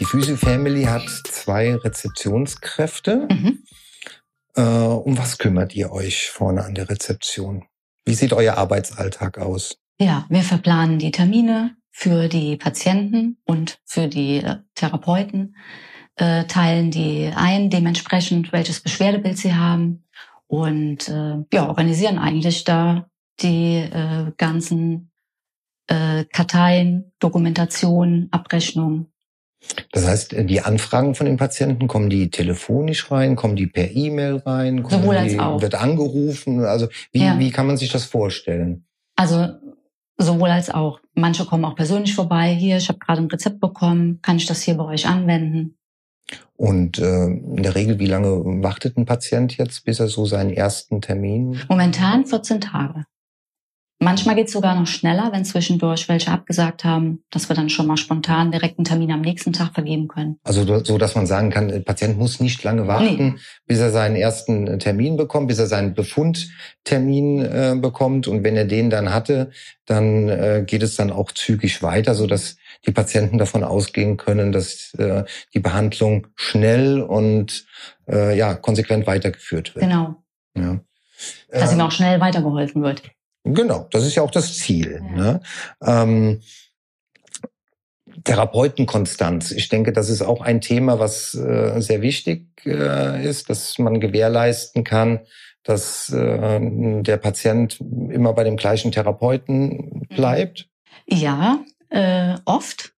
Die Physio Family hat zwei Rezeptionskräfte. Mhm. Äh, um was kümmert ihr euch vorne an der Rezeption? Wie sieht euer Arbeitsalltag aus? Ja, wir verplanen die Termine für die Patienten und für die äh, Therapeuten, äh, teilen die ein, dementsprechend welches Beschwerdebild sie haben und äh, ja, organisieren eigentlich da die äh, ganzen äh, Karteien, Dokumentation, Abrechnung. Das heißt, die Anfragen von den Patienten, kommen die telefonisch rein, kommen die per E-Mail rein? kommen Sowohl als die, auch. Wird angerufen? Also wie, Ja. wie kann man sich das vorstellen? Also sowohl als auch. Manche kommen auch persönlich vorbei. Hier, ich habe gerade ein Rezept bekommen, kann ich das hier bei euch anwenden? Und äh, in der Regel, wie lange wartet ein Patient jetzt, bis er so seinen ersten Termin? Momentan 14 Tage. Manchmal geht es sogar noch schneller, wenn zwischendurch welche abgesagt haben, dass wir dann schon mal spontan direkt einen Termin am nächsten Tag vergeben können. Also so, dass man sagen kann, der Patient muss nicht lange warten, bis er seinen ersten Termin bekommt, bis er seinen Befundtermin äh, bekommt. Und wenn er den dann hatte, dann äh, geht es dann auch zügig weiter, so dass die Patienten davon ausgehen können, dass äh, die Behandlung schnell und äh, ja konsequent weitergeführt wird. Genau. Ja. Dass Ähm, ihm auch schnell weitergeholfen wird. Genau, das ist ja auch das Ziel. Ja. Ne? Ähm, Therapeutenkonstanz. Ich denke, das ist auch ein Thema, was äh, sehr wichtig äh, ist, dass man gewährleisten kann, dass äh, der Patient immer bei dem gleichen Therapeuten bleibt. Ja, äh, oft.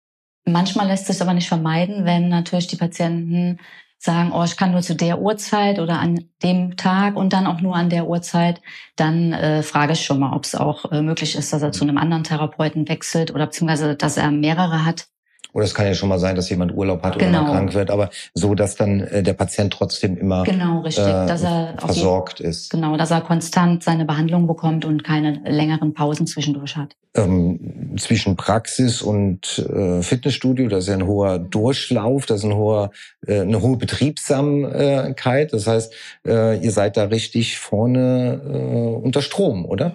Manchmal lässt sich aber nicht vermeiden, wenn natürlich die Patienten sagen, oh, ich kann nur zu der Uhrzeit oder an dem Tag und dann auch nur an der Uhrzeit, dann äh, frage ich schon mal, ob es auch äh, möglich ist, dass er zu einem anderen Therapeuten wechselt oder beziehungsweise, dass er mehrere hat. Oder es kann ja schon mal sein, dass jemand Urlaub hat oder Genau. mal krank wird, aber so, dass dann äh, der Patient trotzdem immer Genau, richtig. äh, dass er auf jeden, versorgt ist. genau, dass er konstant seine Behandlung bekommt und keine längeren Pausen zwischendurch hat. ähm, zwischen Praxis und äh, Fitnessstudio, das ist ja ein hoher Durchlauf, das ist ein hoher, äh, eine hohe Betriebsamkeit. Das heißt, äh, ihr seid da richtig vorne äh, unter Strom, oder?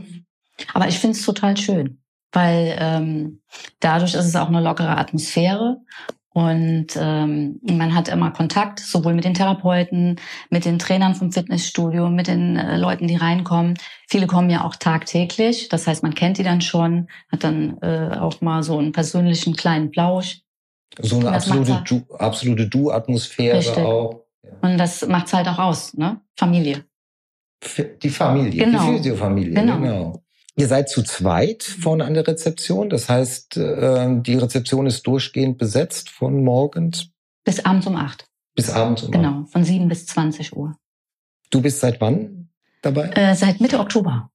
Aber ich finde es total schön, weil ähm, dadurch ist es auch eine lockere Atmosphäre und ähm, man hat immer Kontakt, sowohl mit den Therapeuten, mit den Trainern vom Fitnessstudio, mit den äh, Leuten, die reinkommen. Viele kommen ja auch tagtäglich, das heißt, man kennt die dann schon, hat dann äh, auch mal so einen persönlichen kleinen Plausch. So eine absolute, du, absolute Du-Atmosphäre auch. Und das macht's halt auch aus, ne? Familie. Die Familie, Genau. die Physiofamilie, Genau. genau. Ihr seid zu zweit vorne an der Rezeption. Das heißt, äh, die Rezeption ist durchgehend besetzt von morgens Bis abends um acht. bis abends um Genau, von sieben bis 20 Uhr. Du bist seit wann dabei? Äh, seit Mitte Oktober.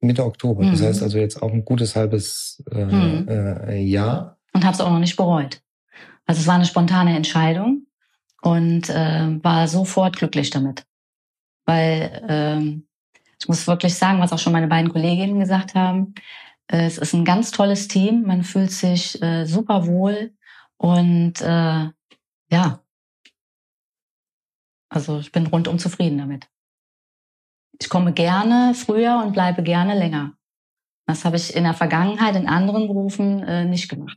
Mitte Oktober. Das Mhm. heißt also jetzt auch ein gutes halbes äh, Mhm. äh, Jahr. und habe es auch noch nicht bereut. Also es war eine spontane Entscheidung und äh, war sofort glücklich damit. Weil ähm, ich muss wirklich sagen, was auch schon meine beiden Kolleginnen gesagt haben, äh, es ist ein ganz tolles Team, man fühlt sich äh, super wohl und äh, ja, also ich bin rundum zufrieden damit. Ich komme gerne früher und bleibe gerne länger. Das habe ich in der Vergangenheit in anderen Berufen äh, nicht gemacht.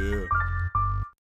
yeah.